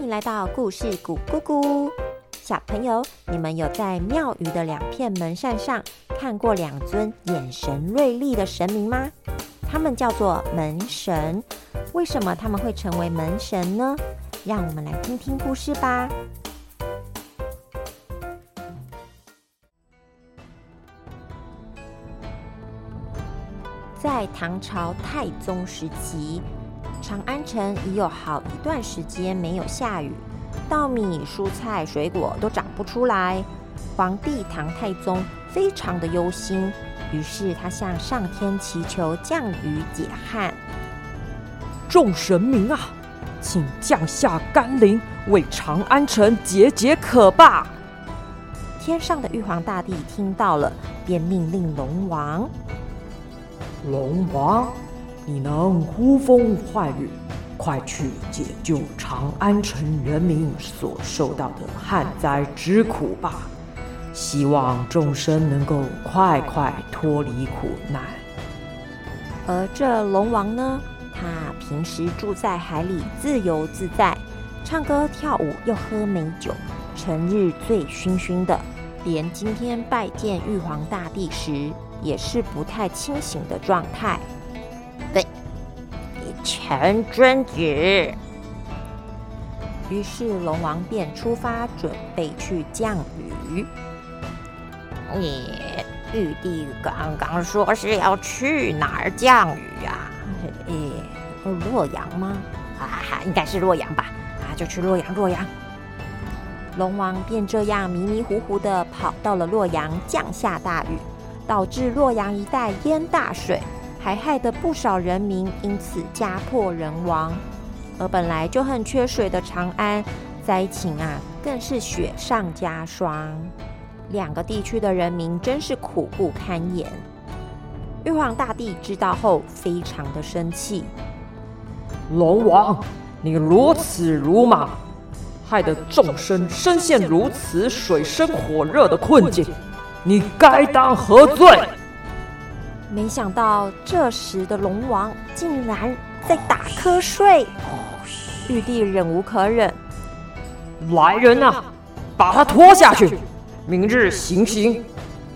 欢迎来到故事谷咕咕。小朋友，你们有在庙宇的两片门扇上看过两尊眼神锐利的神明吗？他们叫做门神。为什么他们会成为门神呢？让我们来听听故事吧。在唐朝太宗时期。长安城已有好一段时间没有下雨，稻米、蔬菜、水果都长不出来。皇帝唐太宗非常的忧心，于是他向上天祈求降雨解旱。众神明啊，请降下甘霖，为长安城解解渴吧！天上的玉皇大帝听到了，便命令龙王：龙王。你能呼风唤雨，快去解救长安城人民所受到的旱灾之苦吧！希望众生能够快快脱离苦难。而这龙王呢，他平时住在海里，自由自在，唱歌跳舞又喝美酒，成日醉醺醺的，连今天拜见玉皇大帝时，也是不太清醒的状态。臣遵旨。于是龙王便出发，准备去降雨。你玉帝刚刚说是要去哪儿降雨啊？诶，洛阳吗？啊，应该是洛阳吧。啊，就去洛阳。洛阳。龙王便这样迷迷糊糊的跑到了洛阳，降下大雨，导致洛阳一带淹大水。还害得不少人民因此家破人亡，而本来就很缺水的长安，灾情啊更是雪上加霜。两个地区的人民真是苦不堪言。玉皇大帝知道后，非常的生气。龙王，你如此鲁莽，害得众生深陷如此水深火热的困境，你该当何罪？没想到这时的龙王竟然在打瞌睡，玉帝忍无可忍，来人啊，把他拖下去，明日行刑，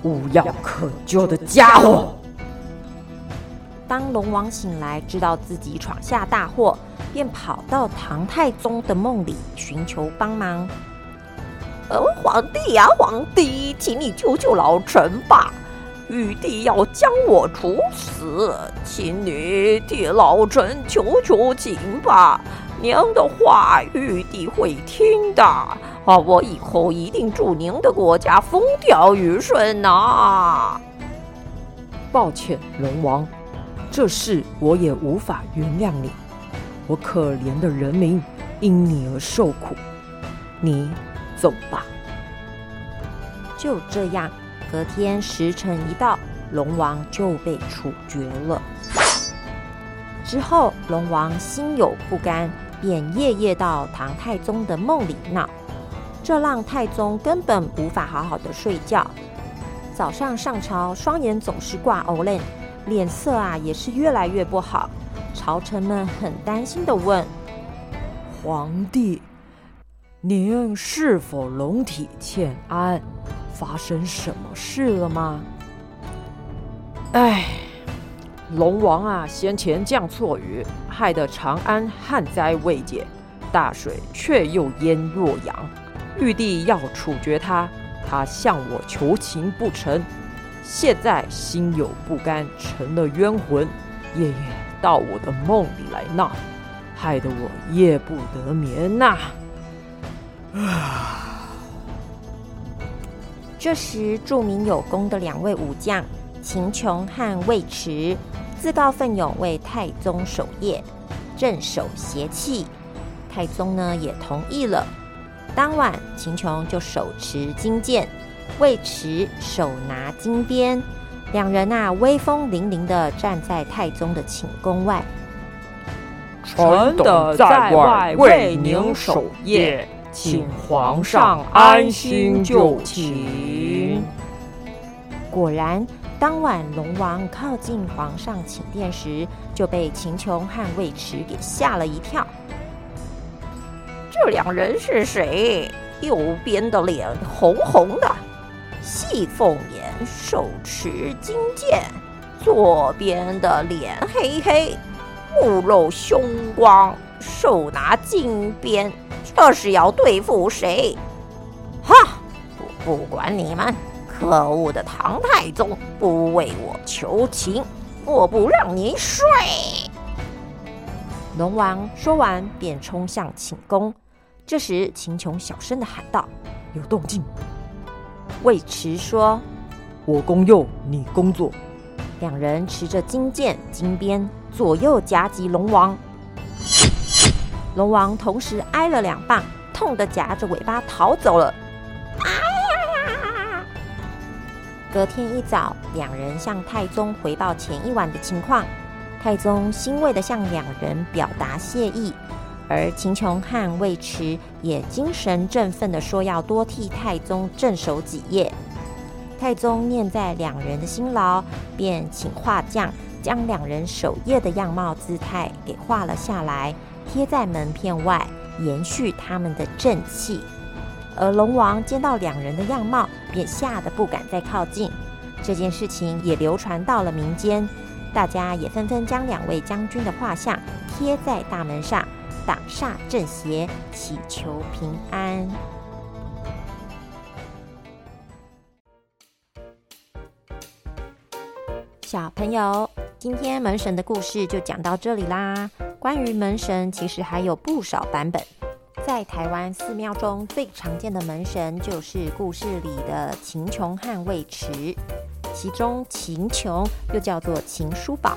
无药可救的家伙！当龙王醒来，知道自己闯下大祸，便跑到唐太宗的梦里寻求帮忙。呃，皇帝呀，皇帝，请你救救老臣吧！玉帝要将我处死，请你替老臣求求情吧。娘的话，玉帝会听的。啊，我以后一定祝您的国家风调雨顺呐。抱歉，龙王，这事我也无法原谅你。我可怜的人民因你而受苦，你走吧。就这样。隔天时辰一到，龙王就被处决了。之后，龙王心有不甘，便夜夜到唐太宗的梦里闹，这让太宗根本无法好好的睡觉。早上上朝，双眼总是挂欧脸，脸色啊也是越来越不好。朝臣们很担心的问：“皇帝，您是否龙体欠安？”发生什么事了吗？哎，龙王啊，先前降错雨，害得长安旱灾未解，大水却又淹洛阳。玉帝要处决他，他向我求情不成，现在心有不甘，成了冤魂，夜夜到我的梦里来闹，害得我夜不得眠呐！啊。这时，著名有功的两位武将秦琼和尉迟自告奋勇为太宗守夜，镇守邪气。太宗呢也同意了。当晚，秦琼就手持金剑，尉迟手拿金鞭，两人啊威风凛凛的站在太宗的寝宫外。臣等在外为您守夜。请皇上安心就寝。果然，当晚龙王靠近皇上寝殿时，就被秦琼和尉迟给吓了一跳。这两人是谁？右边的脸红红的，细凤眼，手持金剑；左边的脸黑黑，目露凶光，手拿金鞭。这是要对付谁？哈！不不管你们，可恶的唐太宗不为我求情，我不让你睡！龙王说完，便冲向寝宫。这时，秦琼小声的喊道：“有动静！”尉迟说：“我攻右，你攻左。”两人持着金剑、金鞭，左右夹击龙王。龙王同时挨了两棒，痛得夹着尾巴逃走了。哎呀！隔天一早，两人向太宗回报前一晚的情况。太宗欣慰地向两人表达谢意，而秦琼和尉迟也精神振奋地说要多替太宗镇守几夜。太宗念在两人的辛劳，便请画匠将两人守夜的样貌姿态给画了下来，贴在门片外，延续他们的正气。而龙王见到两人的样貌，便吓得不敢再靠近。这件事情也流传到了民间。大家也纷纷将两位将军的画像贴在大门上，挡煞镇邪，祈求平安。小朋友，今天门神的故事就讲到这里啦。关于门神，其实还有不少版本。在台湾寺庙中最常见的门神，就是故事里的秦琼和尉迟。其中秦琼又叫做秦叔宝，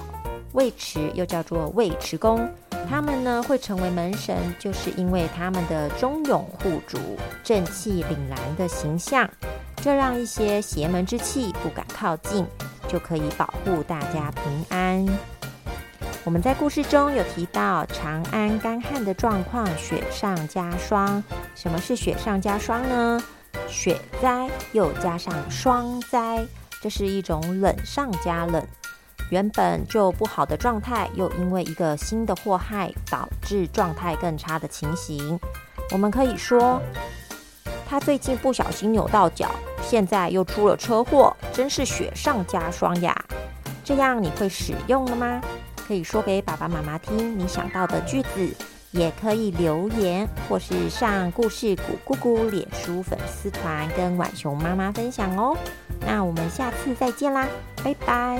尉迟又叫做尉迟恭，他们呢会成为门神，就是因为他们的忠勇护主、正气凛然的形象，这让一些邪门之气不敢靠近，就可以保护大家平安。我们在故事中有提到长安干旱的状况，雪上加霜。什么是雪上加霜呢？雪灾又加上霜灾。这是一种冷上加冷，原本就不好的状态，又因为一个新的祸害，导致状态更差的情形。我们可以说，他最近不小心扭到脚，现在又出了车祸，真是雪上加霜呀！这样你会使用了吗？可以说给爸爸妈妈听你想到的句子，也可以留言，或是上故事谷姑姑脸书粉丝团跟晚熊妈妈分享哦。那我们下次再见啦，拜拜。